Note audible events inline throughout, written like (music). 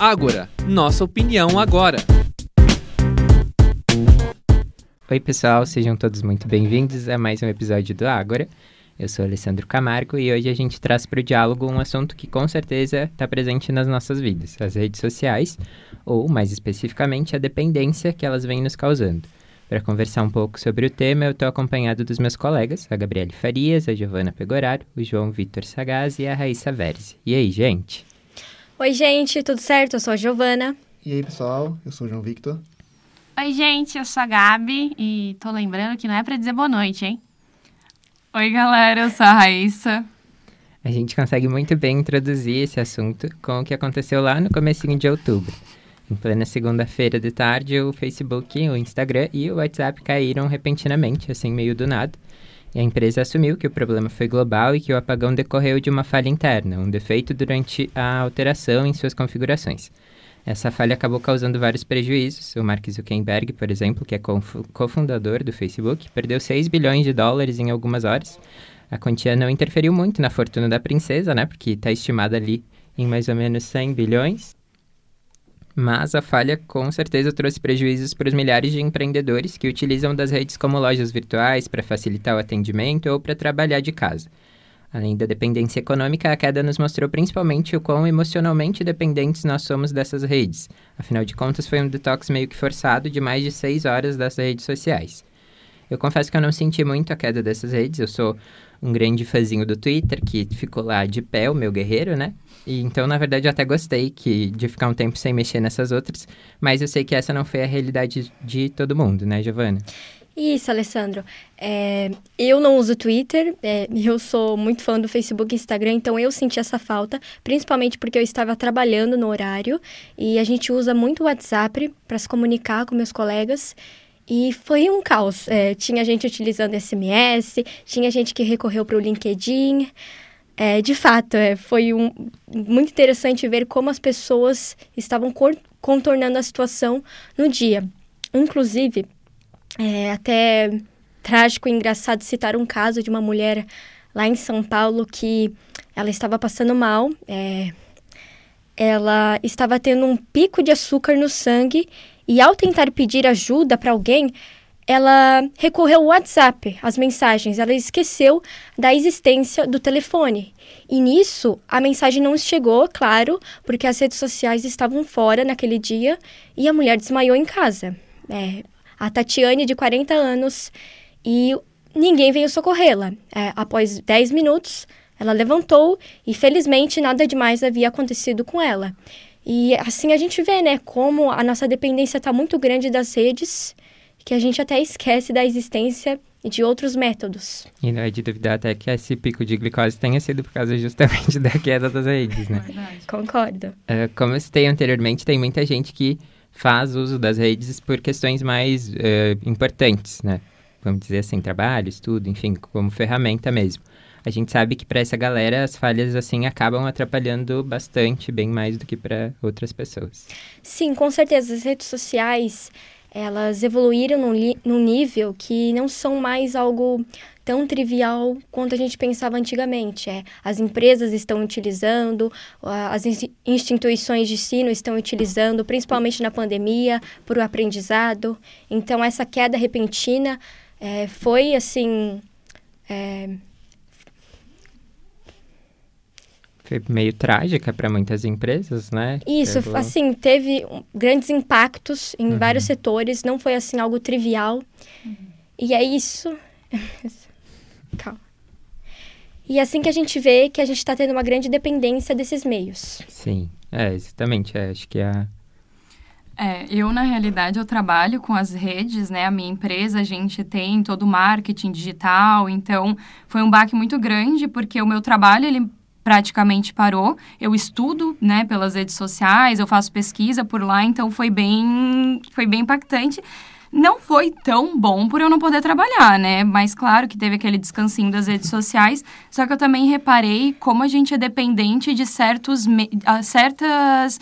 Ágora, nossa opinião agora. Oi, pessoal, sejam todos muito bem-vindos a mais um episódio do Ágora. Eu sou Alessandro Camargo e hoje a gente traz para o diálogo um assunto que com certeza está presente nas nossas vidas, as redes sociais, ou mais especificamente a dependência que elas vêm nos causando. Para conversar um pouco sobre o tema, eu estou acompanhado dos meus colegas, a Gabriele Farias, a Giovana Pegoraro, o João Vitor Sagaz e a Raíssa Verzi. E aí, gente? Oi, gente, tudo certo? Eu sou a Giovana. E aí, pessoal, eu sou o João Victor. Oi, gente, eu sou a Gabi e tô lembrando que não é para dizer boa noite, hein? Oi, galera, eu sou a Raíssa. A gente consegue muito bem introduzir esse assunto com o que aconteceu lá no comecinho de outubro. Em plena segunda-feira de tarde, o Facebook, o Instagram e o WhatsApp caíram repentinamente, assim meio do nada. E a empresa assumiu que o problema foi global e que o apagão decorreu de uma falha interna, um defeito durante a alteração em suas configurações. Essa falha acabou causando vários prejuízos. O Mark Zuckerberg, por exemplo, que é cofundador do Facebook, perdeu 6 bilhões de dólares em algumas horas. A quantia não interferiu muito na fortuna da princesa, né? Porque está estimada ali em mais ou menos 100 bilhões. Mas a falha com certeza trouxe prejuízos para os milhares de empreendedores que utilizam das redes como lojas virtuais para facilitar o atendimento ou para trabalhar de casa. Além da dependência econômica, a queda nos mostrou principalmente o quão emocionalmente dependentes nós somos dessas redes. Afinal de contas, foi um detox meio que forçado de mais de seis horas das redes sociais. Eu confesso que eu não senti muito a queda dessas redes, eu sou um grande fãzinho do Twitter, que ficou lá de pé, o meu guerreiro, né? E, então, na verdade, eu até gostei que, de ficar um tempo sem mexer nessas outras, mas eu sei que essa não foi a realidade de todo mundo, né, Giovana? Isso, Alessandro. É, eu não uso Twitter, é, (laughs) eu sou muito fã do Facebook e Instagram, então eu senti essa falta, principalmente porque eu estava trabalhando no horário e a gente usa muito o WhatsApp para se comunicar com meus colegas. E foi um caos. É, tinha gente utilizando SMS, tinha gente que recorreu para o LinkedIn. É, de fato, é, foi um, muito interessante ver como as pessoas estavam contornando a situação no dia. Inclusive, é até trágico e engraçado citar um caso de uma mulher lá em São Paulo que ela estava passando mal, é, ela estava tendo um pico de açúcar no sangue e ao tentar pedir ajuda para alguém, ela recorreu ao WhatsApp, as mensagens, ela esqueceu da existência do telefone. E nisso, a mensagem não chegou, claro, porque as redes sociais estavam fora naquele dia e a mulher desmaiou em casa. É, a Tatiane, de 40 anos, e ninguém veio socorrê-la. É, após 10 minutos, ela levantou e felizmente nada demais havia acontecido com ela. E assim a gente vê, né, como a nossa dependência está muito grande das redes que a gente até esquece da existência de outros métodos. E não é de duvidar até que esse pico de glicose tenha sido por causa justamente (laughs) da queda das redes, né? Verdade. Concordo. Uh, como eu citei anteriormente, tem muita gente que faz uso das redes por questões mais uh, importantes, né? Vamos dizer assim, trabalho, estudo, enfim, como ferramenta mesmo. A gente sabe que para essa galera as falhas assim acabam atrapalhando bastante, bem mais do que para outras pessoas. Sim, com certeza. As redes sociais elas evoluíram num, num nível que não são mais algo tão trivial quanto a gente pensava antigamente. É, as empresas estão utilizando, as instituições de ensino estão utilizando, principalmente na pandemia, para o aprendizado. Então, essa queda repentina é, foi, assim, é, foi meio trágica para muitas empresas, né? Isso, Pegou... assim, teve grandes impactos em uhum. vários setores, não foi assim algo trivial. Uhum. E é isso. (laughs) Calma. E é assim que a gente vê que a gente está tendo uma grande dependência desses meios. Sim, é, exatamente. É, acho que a. É, eu, na realidade, eu trabalho com as redes, né? A minha empresa, a gente tem todo o marketing digital, então foi um baque muito grande, porque o meu trabalho, ele praticamente parou. Eu estudo, né, pelas redes sociais, eu faço pesquisa por lá, então foi bem, foi bem impactante. Não foi tão bom por eu não poder trabalhar, né? Mas claro que teve aquele descansinho das redes sociais. Só que eu também reparei como a gente é dependente de certos, certas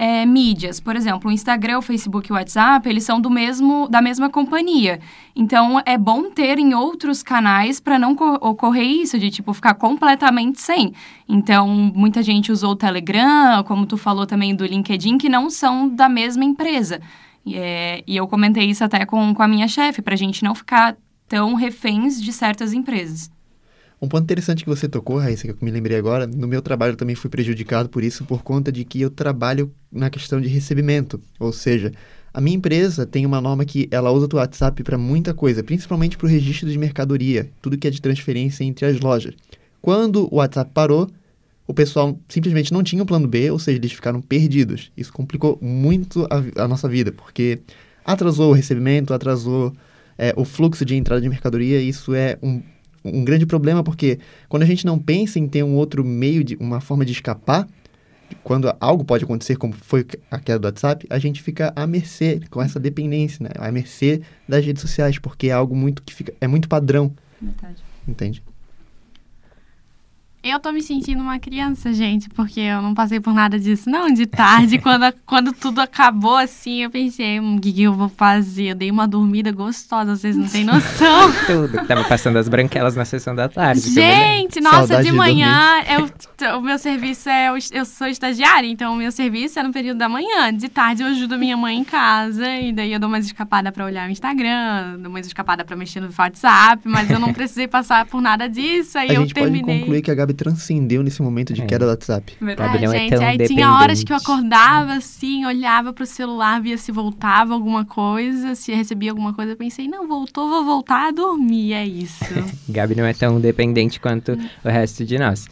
é, mídias. Por exemplo, o Instagram, o Facebook e o WhatsApp, eles são do mesmo, da mesma companhia. Então, é bom ter em outros canais para não ocorrer isso, de, tipo, ficar completamente sem. Então, muita gente usou o Telegram, como tu falou também do LinkedIn, que não são da mesma empresa. E, é, e eu comentei isso até com, com a minha chefe, para a gente não ficar tão reféns de certas empresas. Um ponto interessante que você tocou, Raíssa, que eu me lembrei agora, no meu trabalho eu também fui prejudicado por isso, por conta de que eu trabalho na questão de recebimento. Ou seja, a minha empresa tem uma norma que ela usa o WhatsApp para muita coisa, principalmente para o registro de mercadoria, tudo que é de transferência entre as lojas. Quando o WhatsApp parou, o pessoal simplesmente não tinha um plano B, ou seja, eles ficaram perdidos. Isso complicou muito a, a nossa vida, porque atrasou o recebimento, atrasou é, o fluxo de entrada de mercadoria, isso é um um grande problema, porque quando a gente não pensa em ter um outro meio, de uma forma de escapar, quando algo pode acontecer, como foi a queda do WhatsApp, a gente fica à mercê, com essa dependência, né? À mercê das redes sociais, porque é algo muito que fica, é muito padrão. Verdade. Entende? Eu tô me sentindo uma criança, gente, porque eu não passei por nada disso, não. De tarde, (laughs) quando, quando tudo acabou, assim, eu pensei, hum, o que, que eu vou fazer? Eu dei uma dormida gostosa, vocês não têm noção. (laughs) tudo. Tava passando as branquelas na sessão da tarde. Gente, nossa, Saudade de manhã, eu, o meu serviço é. Eu sou estagiária, então o meu serviço é no período da manhã. De tarde eu ajudo a minha mãe em casa, e daí eu dou mais escapada pra olhar o Instagram, dou mais escapada pra mexer no WhatsApp, mas eu não (laughs) precisei passar por nada disso, aí a eu gente terminei. Pode concluir que a Gabi Gabi transcendeu nesse momento de é. queda do WhatsApp. Verdade, não é gente. É aí tinha horas que eu acordava assim, olhava pro celular, via se voltava alguma coisa, se recebia alguma coisa, eu pensei, não, voltou, vou voltar a dormir, é isso. (laughs) Gabi não é tão dependente quanto o resto de nós.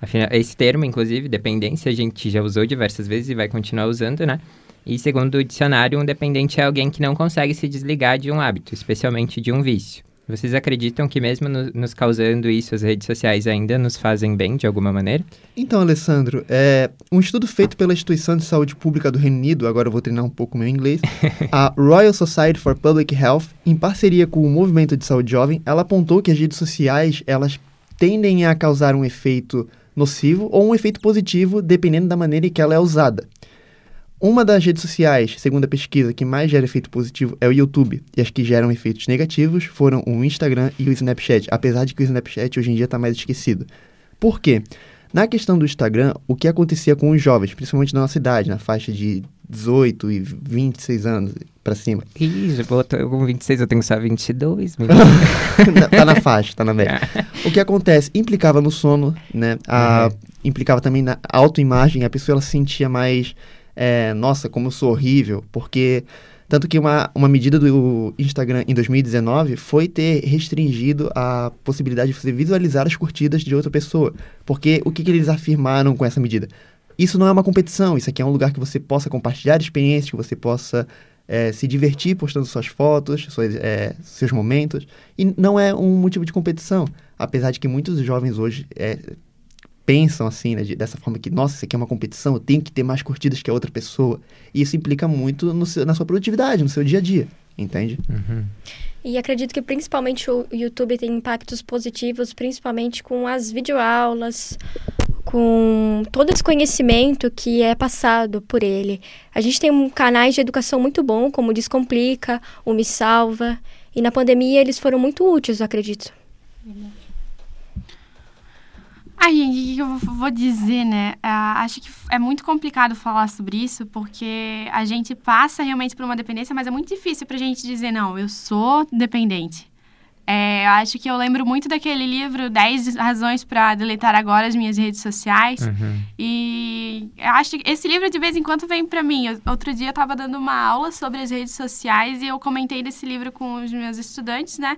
Afinal, esse termo, inclusive, dependência, a gente já usou diversas vezes e vai continuar usando, né? E segundo o dicionário, um dependente é alguém que não consegue se desligar de um hábito, especialmente de um vício. Vocês acreditam que mesmo no, nos causando isso, as redes sociais ainda nos fazem bem de alguma maneira? Então, Alessandro, é, um estudo feito pela Instituição de Saúde Pública do Reino Unido, agora eu vou treinar um pouco meu inglês, (laughs) a Royal Society for Public Health, em parceria com o Movimento de Saúde Jovem, ela apontou que as redes sociais, elas tendem a causar um efeito nocivo ou um efeito positivo, dependendo da maneira em que ela é usada. Uma das redes sociais, segundo a pesquisa, que mais gera efeito positivo é o YouTube, e as que geram efeitos negativos foram o Instagram e o Snapchat, apesar de que o Snapchat hoje em dia está mais esquecido. Por quê? Na questão do Instagram, o que acontecia com os jovens, principalmente na nossa idade, na faixa de 18 e 26 anos para cima? Isso, botou com 26, eu tenho só 22. (laughs) tá na faixa, tá na média. o que acontece? Implicava no sono, né? A, uhum. Implicava também na autoimagem, a pessoa ela se sentia mais é, nossa, como eu sou horrível, porque tanto que uma, uma medida do Instagram em 2019 foi ter restringido a possibilidade de você visualizar as curtidas de outra pessoa. Porque o que, que eles afirmaram com essa medida? Isso não é uma competição, isso aqui é um lugar que você possa compartilhar experiências, que você possa é, se divertir postando suas fotos, suas, é, seus momentos. E não é um motivo de competição. Apesar de que muitos jovens hoje é, pensam assim, né, de, dessa forma que, nossa, isso aqui é uma competição, eu tenho que ter mais curtidas que a outra pessoa. E isso implica muito no seu, na sua produtividade, no seu dia a dia, entende? Uhum. E acredito que principalmente o YouTube tem impactos positivos, principalmente com as videoaulas, com todo esse conhecimento que é passado por ele. A gente tem um canais de educação muito bom, como o Descomplica, o Me Salva, e na pandemia eles foram muito úteis, acredito. Uhum. Ai, gente, o que eu vou dizer, né? Uh, acho que é muito complicado falar sobre isso, porque a gente passa realmente por uma dependência, mas é muito difícil pra gente dizer, não, eu sou dependente. É, eu acho que eu lembro muito daquele livro 10 razões para deletar agora as minhas redes sociais. Uhum. E eu acho que esse livro de vez em quando vem para mim. Outro dia eu estava dando uma aula sobre as redes sociais e eu comentei desse livro com os meus estudantes, né?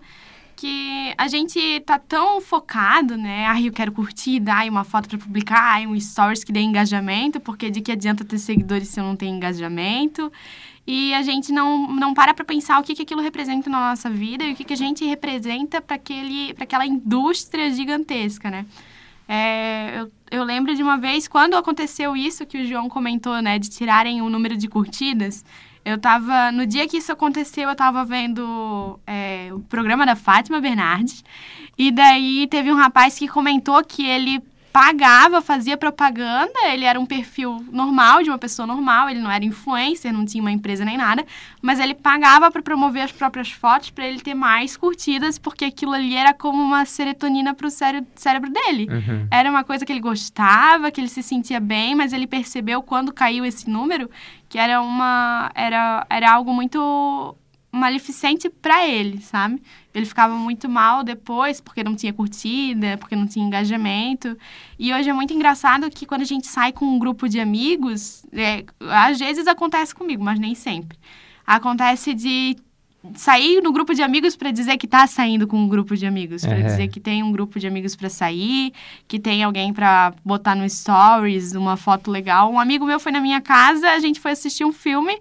Que a gente tá tão focado, né? Ah, eu quero curtir, dar uma foto para publicar, um stories que dê engajamento, porque de que adianta ter seguidores se eu não tenho engajamento? E a gente não, não para para pensar o que, que aquilo representa na nossa vida e o que, que a gente representa para aquela indústria gigantesca, né? É, eu, eu lembro de uma vez, quando aconteceu isso que o João comentou, né? De tirarem o número de curtidas, eu tava. No dia que isso aconteceu, eu tava vendo é, o programa da Fátima Bernardes. E daí teve um rapaz que comentou que ele pagava, fazia propaganda, ele era um perfil normal, de uma pessoa normal, ele não era influencer, não tinha uma empresa nem nada, mas ele pagava para promover as próprias fotos para ele ter mais curtidas, porque aquilo ali era como uma serotonina para o cérebro dele. Uhum. Era uma coisa que ele gostava, que ele se sentia bem, mas ele percebeu quando caiu esse número que era uma era, era algo muito maleficente para ele, sabe? Ele ficava muito mal depois porque não tinha curtida, porque não tinha engajamento. E hoje é muito engraçado que quando a gente sai com um grupo de amigos, é, às vezes acontece comigo, mas nem sempre. Acontece de sair no grupo de amigos para dizer que tá saindo com um grupo de amigos, para dizer que tem um grupo de amigos para sair, que tem alguém para botar no stories uma foto legal. Um amigo meu foi na minha casa, a gente foi assistir um filme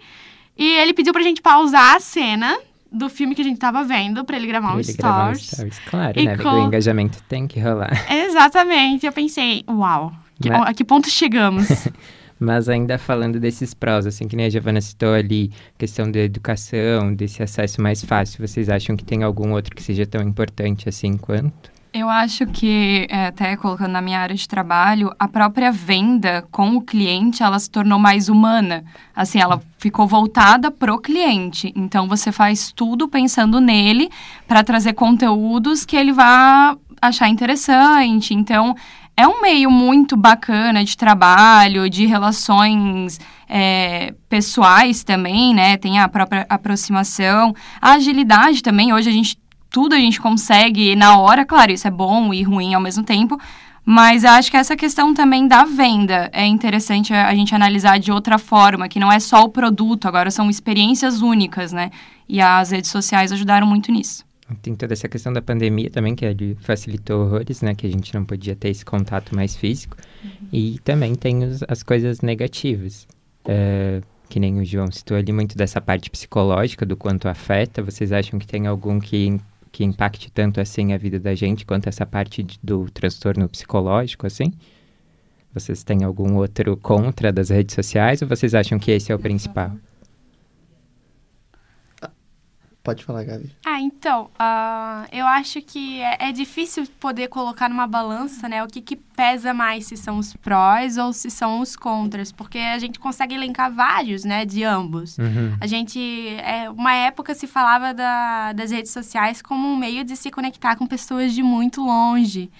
e ele pediu pra gente pausar a cena do filme que a gente tava vendo para ele gravar um Pra ele gravar um stories. stories. Claro, E né? Porque com- o engajamento tem que rolar. (laughs) Exatamente. Eu pensei, uau, que- Mas- a que ponto chegamos? (laughs) Mas ainda falando desses prós, assim, que nem a Giovana citou ali, questão da educação, desse acesso mais fácil, vocês acham que tem algum outro que seja tão importante assim quanto? Eu acho que, é, até colocando na minha área de trabalho, a própria venda com o cliente, ela se tornou mais humana. Assim, ela ficou voltada pro cliente. Então, você faz tudo pensando nele para trazer conteúdos que ele vai achar interessante. Então, é um meio muito bacana de trabalho, de relações é, pessoais também, né? Tem a própria aproximação. A agilidade também, hoje a gente tudo a gente consegue na hora, claro, isso é bom e ruim ao mesmo tempo, mas eu acho que essa questão também da venda é interessante a gente analisar de outra forma, que não é só o produto, agora são experiências únicas, né? E as redes sociais ajudaram muito nisso. Tem toda essa questão da pandemia também, que ele facilitou horrores, né? Que a gente não podia ter esse contato mais físico. E também tem os- as coisas negativas. É, que nem o João citou ali, muito dessa parte psicológica, do quanto afeta. Vocês acham que tem algum que, que impacte tanto assim a vida da gente, quanto essa parte de- do transtorno psicológico, assim? Vocês têm algum outro contra das redes sociais ou vocês acham que esse é o principal? Pode falar, Gabi. Ah, então, ah, eu acho que é, é difícil poder colocar numa balança, né, o que, que pesa mais, se são os prós ou se são os contras, porque a gente consegue elencar vários, né, de ambos. Uhum. A gente, é, uma época se falava da- das redes sociais como um meio de se conectar com pessoas de muito longe.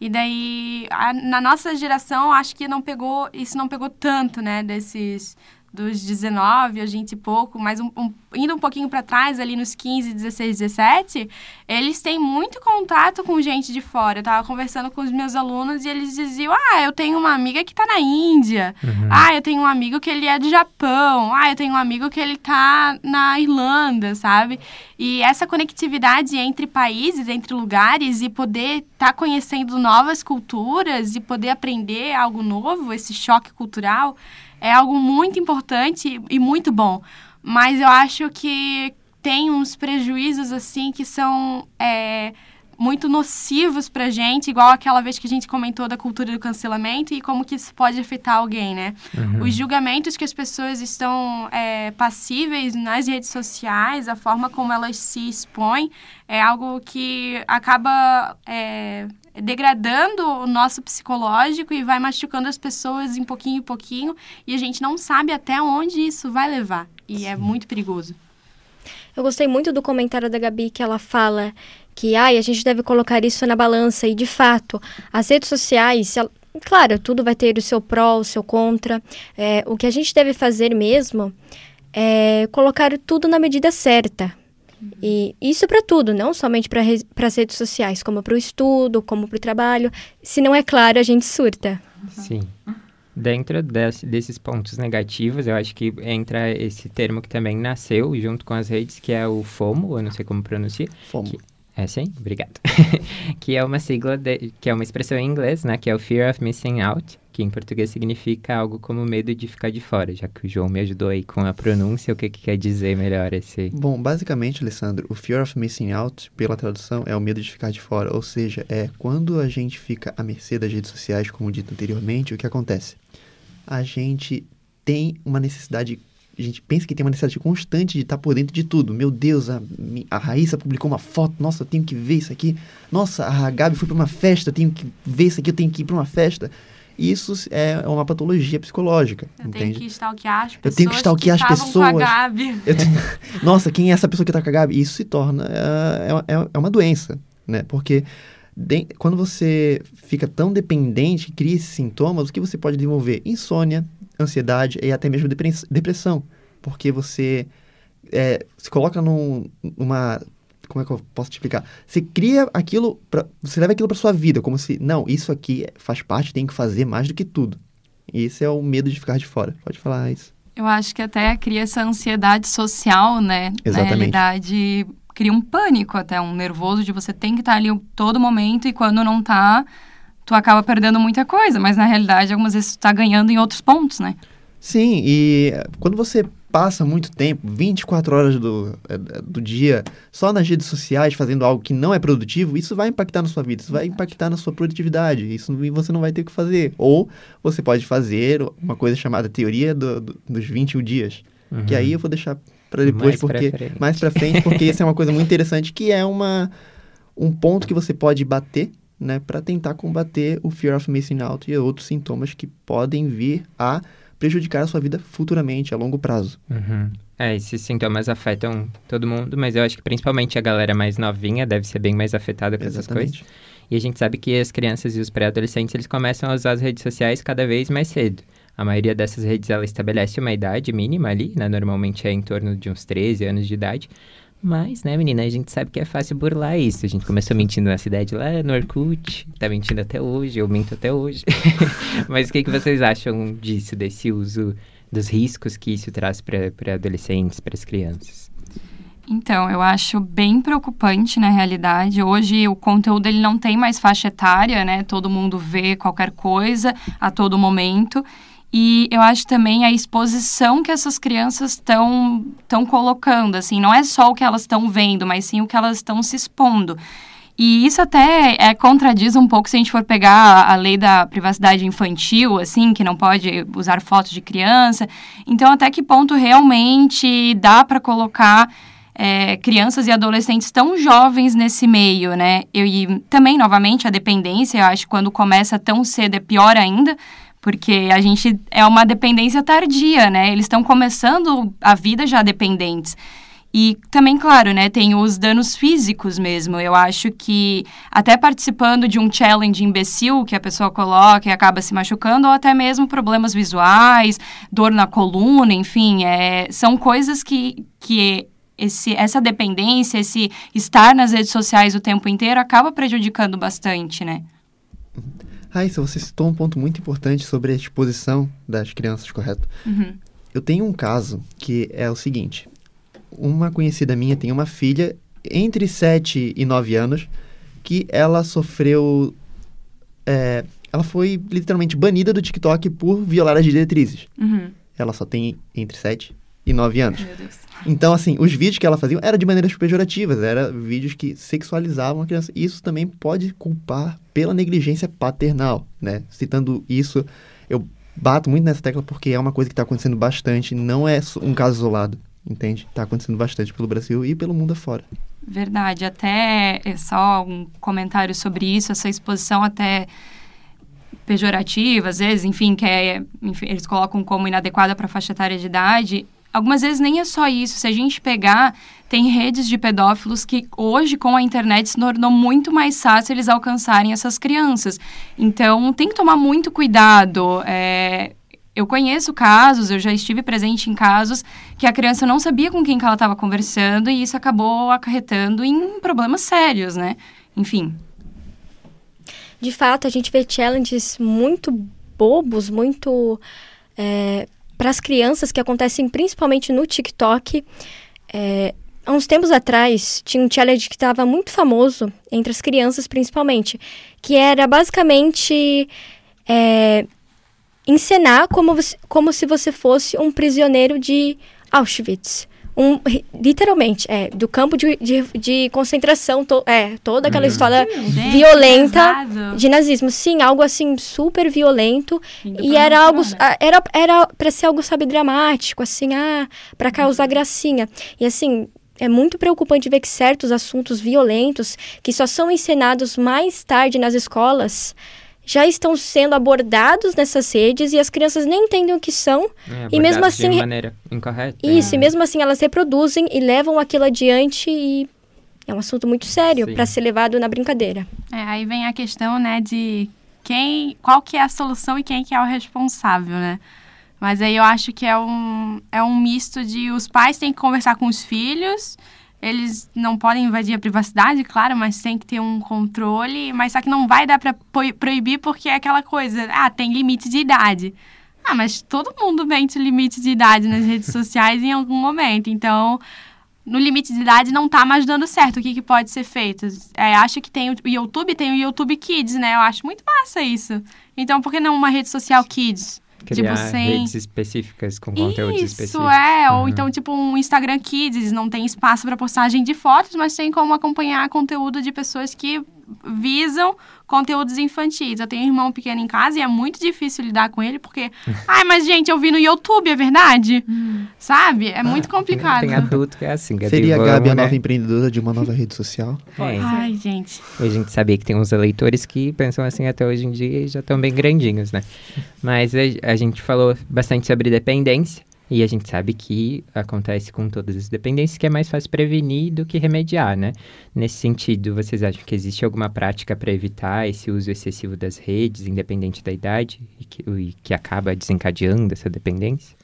E daí, a- na nossa geração, acho que não pegou, isso não pegou tanto, né, desses dos 19 a gente e pouco, mas um, um- indo um pouquinho para trás, ali nos 15, 16, 17, eles têm muito contato com gente de fora. Eu tava conversando com os meus alunos e eles diziam: "Ah, eu tenho uma amiga que tá na Índia. Uhum. Ah, eu tenho um amigo que ele é do Japão. Ah, eu tenho um amigo que ele tá na Irlanda, sabe? E essa conectividade entre países, entre lugares e poder estar conhecendo novas culturas e poder aprender algo novo, esse choque cultural, é algo muito importante e muito bom. Mas eu acho que tem uns prejuízos assim que são é, muito nocivos pra gente, igual aquela vez que a gente comentou da cultura do cancelamento e como que isso pode afetar alguém, né? Uhum. Os julgamentos que as pessoas estão é, passíveis nas redes sociais, a forma como elas se expõem, é algo que acaba é, degradando o nosso psicológico e vai machucando as pessoas em pouquinho em pouquinho, e a gente não sabe até onde isso vai levar. E é muito perigoso. Eu gostei muito do comentário da Gabi que ela fala que ai, a gente deve colocar isso na balança e de fato, as redes sociais, se ela- claro, tudo vai ter o seu pró, o seu contra. É, o que a gente deve fazer mesmo é colocar tudo na medida certa. E isso para tudo, não somente para as redes sociais, como para o estudo, como para o trabalho. Se não é claro, a gente surta. Sim. Dentro desse- desses pontos negativos, eu acho que entra esse termo que também nasceu junto com as redes, que é o FOMO, eu não sei como pronuncia. Fomos. Que- É sim? Obrigado. (laughs) que é uma sigla, de- que é uma expressão em inglês, né? Que é o Fear of Missing Out, que em português significa algo como medo de ficar de fora, já que o João me ajudou aí com a pronúncia, o que, que quer dizer melhor esse... Bom, basicamente, Alessandro, o fear of missing out, pela tradução, é o medo de ficar de fora. Ou seja, é quando a gente fica à mercê das redes sociais, como dito anteriormente, o que acontece? A gente tem uma necessidade a gente pensa que tem uma necessidade constante de estar por dentro de tudo. Meu Deus, a, a Raíssa publicou uma foto, nossa, eu tenho que ver isso aqui. Nossa, a Gabi foi para uma festa, eu tenho que ver isso aqui, eu tenho que ir para uma festa. Isso é uma patologia psicológica, Eu entende? tenho que stalkear as Eu pessoas tenho que stalkear as estavam com pessoas. a Gabi. Eu tenho- (laughs) (laughs) Nossa, quem é essa pessoa que tá com a Gabi? Isso se torna. é, uma- é, é uma doença, né? Porque de- quando você fica tão dependente, cria esses sintomas, o que você pode desenvolver? Insônia, ansiedade e até mesmo depress- depressão. Porque você é, se coloca num, numa. Como é que eu posso te explicar? Você cria aquilo, pra, você leva aquilo pra sua vida, como se, não, isso aqui faz parte, tem que fazer mais do que tudo. E esse é o medo de ficar de fora. Pode falar isso. Eu acho que até cria essa ansiedade social, né? Exatamente. Na realidade, cria um pânico até, um nervoso de você tem que estar ali todo momento e quando não tá, tu acaba perdendo muita coisa. Mas na realidade, algumas vezes tu tá ganhando em outros pontos, né? Sim, e quando você passa muito tempo, 24 horas do, eh, do dia, só nas redes sociais fazendo algo que não é produtivo, isso vai impactar na sua vida, isso vai impactar na sua produtividade, isso você não vai ter o que fazer. Ou você pode fazer uma coisa chamada teoria do- do- dos 21 dias, que aí eu vou deixar para depois, Uhum. Mais pra porque frente. mais para frente, porque isso é uma coisa muito interessante, que é uma, um ponto que você pode bater, né, para tentar combater o fear of missing out e outros sintomas que podem vir a prejudicar a sua vida futuramente, a longo prazo. Uhum. É, esses sintomas afetam todo mundo, mas eu acho que principalmente a galera mais novinha deve ser bem mais afetada com essas coisas. E a gente sabe que as crianças e os pré-adolescentes, eles começam a usar as redes sociais cada vez mais cedo. A maioria dessas redes, ela estabelece uma idade mínima ali, né? Normalmente é em torno de uns 13 anos de idade. Mas, né, menina, a gente sabe que é fácil burlar isso. A gente começou mentindo na cidade lá no Orkut, tá mentindo até hoje, eu minto até hoje. (laughs) Mas o que, que vocês acham disso, desse uso, dos riscos que isso traz para adolescentes, para as crianças? Então, eu acho bem preocupante na realidade. Hoje o conteúdo ele não tem mais faixa etária, né? Todo mundo vê qualquer coisa a todo momento. E eu acho também a exposição que essas crianças estão estão colocando, assim, não é só o que elas estão vendo, mas sim o que elas estão se expondo. E isso até é, contradiz um pouco se a gente for pegar a, a lei da privacidade infantil, assim, que não pode usar fotos de criança. Então, até que ponto realmente dá para colocar é, crianças e adolescentes tão jovens nesse meio, né? Eu, e também, novamente, a dependência, eu acho que quando começa tão cedo é pior ainda, porque a gente é uma dependência tardia, né? Eles estão começando a vida já dependentes. E também, claro, né, tem os danos físicos mesmo. Eu acho que até participando de um challenge imbecil que a pessoa coloca e acaba se machucando, ou até mesmo problemas visuais, dor na coluna, enfim, é, são coisas que, que esse, essa dependência, esse estar nas redes sociais o tempo inteiro acaba prejudicando bastante, né? Raíssa, você citou um ponto muito importante sobre a exposição das crianças, correto? Uhum. Eu tenho um caso que é o seguinte. Uma conhecida minha tem uma filha entre 7 e 9 anos que ela sofreu... é, ela foi literalmente banida do TikTok por violar as diretrizes. Uhum. Ela só tem entre 7 e 9 anos. Meu Deus. Então, assim, os vídeos que ela fazia eram de maneiras pejorativas, eram vídeos que sexualizavam a criança. Isso também pode culpar pela negligência paternal, né? Citando isso, eu bato muito nessa tecla porque é uma coisa que está acontecendo bastante, não é um caso isolado, entende? Está acontecendo bastante pelo Brasil e pelo mundo afora. Verdade, até é só um comentário sobre isso, essa exposição até pejorativa, às vezes, enfim, que é, enfim, eles colocam como inadequada para a faixa etária de idade. Algumas vezes nem é só isso. Se a gente pegar, tem redes de pedófilos que hoje, com a internet, se tornou muito mais fácil eles alcançarem essas crianças. Então, tem que tomar muito cuidado. É, eu conheço casos, eu já estive presente em casos que a criança não sabia com quem que ela estava conversando e isso acabou acarretando em problemas sérios, né? Enfim. De fato, a gente vê challenges muito bobos, muito para as crianças que acontecem principalmente no TikTok. É, há uns tempos atrás tinha um challenge que estava muito famoso entre as crianças principalmente, que era basicamente é, encenar como, como se você fosse um prisioneiro de Auschwitz um, literalmente, é, do campo de, de, de concentração, to, é, toda aquela história Gente, violenta pesado. de nazismo. Sim, algo assim super violento. Indo E era algo, era, era pra ser algo, sabe, dramático, assim, ah, pra causar gracinha. E assim, é muito preocupante ver que certos assuntos violentos, que só são ensinados mais tarde nas escolas, já estão sendo abordados nessas redes e as crianças nem entendem o que são. É, E mesmo assim, De maneira incorreta. Isso, né? e mesmo assim elas reproduzem e levam aquilo adiante e é um assunto muito sério pra ser levado na brincadeira. É, aí vem a questão, né, de quem, qual que é a solução e quem que é o responsável, né? Mas aí eu acho que é um, é um misto de os pais têm que conversar com os filhos, eles não podem invadir a privacidade, claro, mas tem que ter um controle, mas só que não vai dar po- proibir porque é aquela coisa, ah, tem limite de idade. Ah, mas todo mundo mente limite de idade nas redes (laughs) sociais em algum momento, então no limite de idade não tá mais dando certo. O que, que pode ser feito? É, acho que tem o YouTube, tem o YouTube Kids, né? Eu acho muito massa isso. Então, por que não uma rede social Kids? Criar tipo, sem- redes específicas com conteúdos Isso, específicos. é. Ou Uhum. então, tipo, um Instagram Kids. Não tem espaço para postagem de fotos, mas tem como acompanhar conteúdo de pessoas que visam conteúdos infantis. Eu tenho um irmão pequeno em casa e é muito difícil lidar com ele, porque... (laughs) Ai, mas, gente, eu vi no YouTube, é verdade? Sabe? É muito complicado. Tem adulto que é assim, Gabi. Seria a Gabi a né? nova empreendedora de uma nova rede social? (laughs) É. Ai, gente. A gente sabia que tem uns eleitores que pensam assim até hoje em dia e já estão bem grandinhos, né? (laughs) Mas a, a gente falou bastante sobre dependência e a gente sabe que acontece com todas as dependências que é mais fácil prevenir do que remediar, né? Nesse sentido, vocês acham que existe alguma prática para evitar esse uso excessivo das redes, independente da idade, e que, e que acaba desencadeando essa dependência?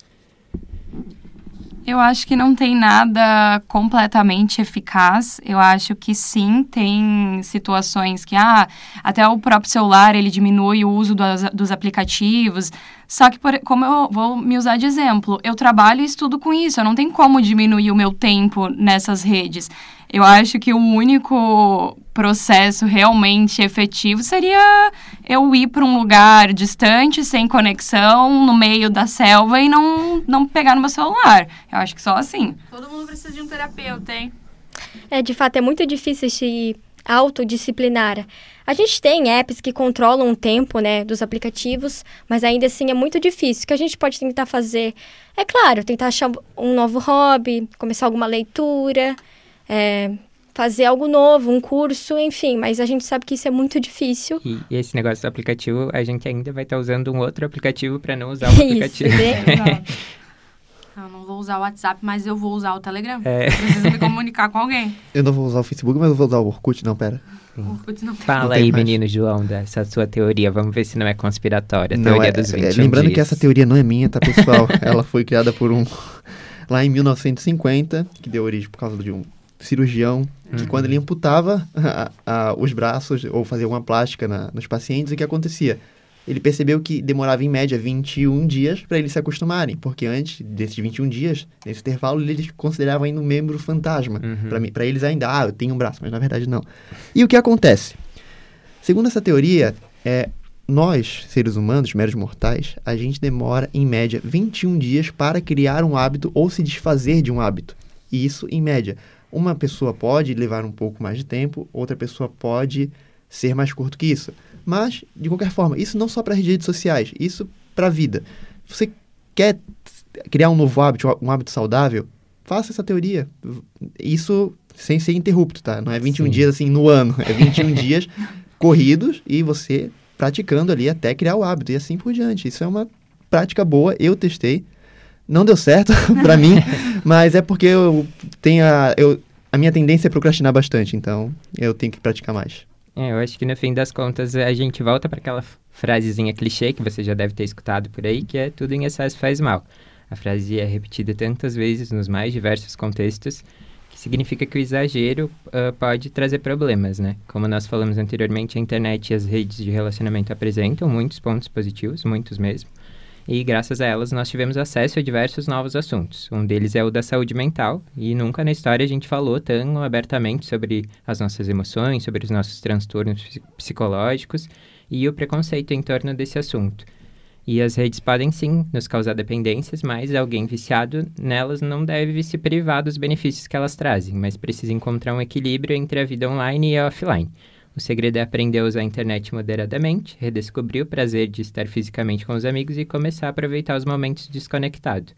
Eu acho que não tem nada completamente eficaz. Eu acho que sim, tem situações que, ah, até o próprio celular ele diminui o uso dos, dos aplicativos. Só que, por- como eu vou me usar de exemplo, eu trabalho e estudo com isso. Eu não tenho como diminuir o meu tempo nessas redes. Eu acho que o único processo realmente efetivo seria eu ir para um lugar distante, sem conexão, no meio da selva e não, não pegar no meu celular. Eu acho que só assim. Todo mundo precisa de um terapeuta, hein? É, de fato, é muito difícil se autodisciplinar. A gente tem apps que controlam o tempo, né, dos aplicativos, mas ainda assim é muito difícil. O que a gente pode tentar fazer, é claro, tentar achar um novo hobby, começar alguma leitura, é, fazer algo novo, um curso, enfim, mas a gente sabe que isso é muito difícil. E, e esse negócio do aplicativo, a gente ainda vai estar usando um outro aplicativo para não usar o (laughs) Isso, aplicativo. né? (laughs) Eu não vou usar o WhatsApp, mas eu vou usar o Telegram. É. Preciso me comunicar com alguém. (laughs) Eu não vou usar o Facebook, mas eu vou usar o Orkut, não, pera. O Orkut não tem. Fala Não aí, mais. menino João, dessa sua teoria. Vamos ver se não é conspiratória. A Não, teoria é- dos é, 21 lembrando que dias. essa teoria não é minha, tá, pessoal? Ela foi criada por um... Lá em 1950, que deu origem por causa de um cirurgião, que quando ele amputava (laughs) a- a- os braços ou fazia alguma plástica na- nos pacientes, o que acontecia? Ele percebeu que demorava em média 21 dias para eles se acostumarem, porque antes desses 21 dias, nesse intervalo, eles consideravam ainda um membro fantasma. Uhum. Para eles ainda, ah, eu tenho um braço, mas na verdade não. E o que acontece? Segundo essa teoria, é, nós, seres humanos, meros mortais, a gente demora, em média, 21 dias para criar um hábito ou se desfazer de um hábito. E isso, em média. Uma pessoa pode levar um pouco mais de tempo, outra pessoa pode ser mais curto que isso. Mas, de qualquer forma, isso não só para as redes sociais, isso para a vida. Você quer criar um novo hábito, um hábito saudável? Faça essa teoria. Isso sem ser interrupto, tá? Não é 21 Sim. dias assim no ano, é 21 dias (laughs) corridos e você praticando ali até criar o hábito e assim por diante. Isso é uma prática boa, eu testei. Não deu certo (laughs) pra mim, (laughs) mas é porque eu tenho a, eu, a minha tendência é procrastinar bastante, então eu tenho que praticar mais. É, eu acho que no fim das contas a gente volta para aquela frasezinha clichê que você já deve ter escutado por aí, que é tudo em excesso faz mal. A frase é repetida tantas vezes nos mais diversos contextos que significa que o exagero ah, pode trazer problemas, né? Como nós falamos anteriormente, a internet e as redes de relacionamento apresentam muitos pontos positivos, muitos mesmo. E graças a elas nós tivemos acesso a diversos novos assuntos. Um deles é o da saúde mental, e nunca na história a gente falou tão abertamente sobre as nossas emoções, sobre os nossos transtornos psi- psicológicos e o preconceito em torno desse assunto. E as redes podem sim nos causar dependências, mas alguém viciado nelas não deve se privar dos benefícios que elas trazem, mas precisa encontrar um equilíbrio entre a vida online e a offline. O segredo é aprender a usar a internet moderadamente, redescobrir o prazer de estar fisicamente com os amigos e começar a aproveitar os momentos desconectado.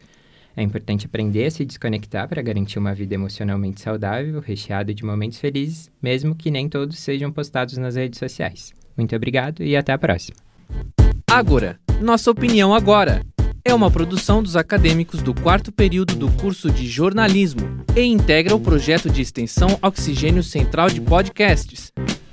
É importante aprender a se desconectar para garantir uma vida emocionalmente saudável, recheada de momentos felizes, mesmo que nem todos sejam postados nas redes sociais. Muito obrigado e até a próxima. Agora, nossa opinião agora. É uma produção dos acadêmicos do quarto período do curso de jornalismo e integra o projeto de extensão Oxigênio Central de Podcasts.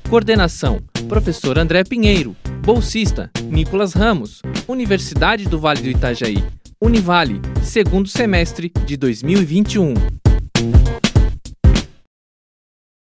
Coordenação: Professor André Pinheiro. Bolsista: Nicolas Ramos. Universidade do Vale do Itajaí. Univale, segundo semestre de 2021.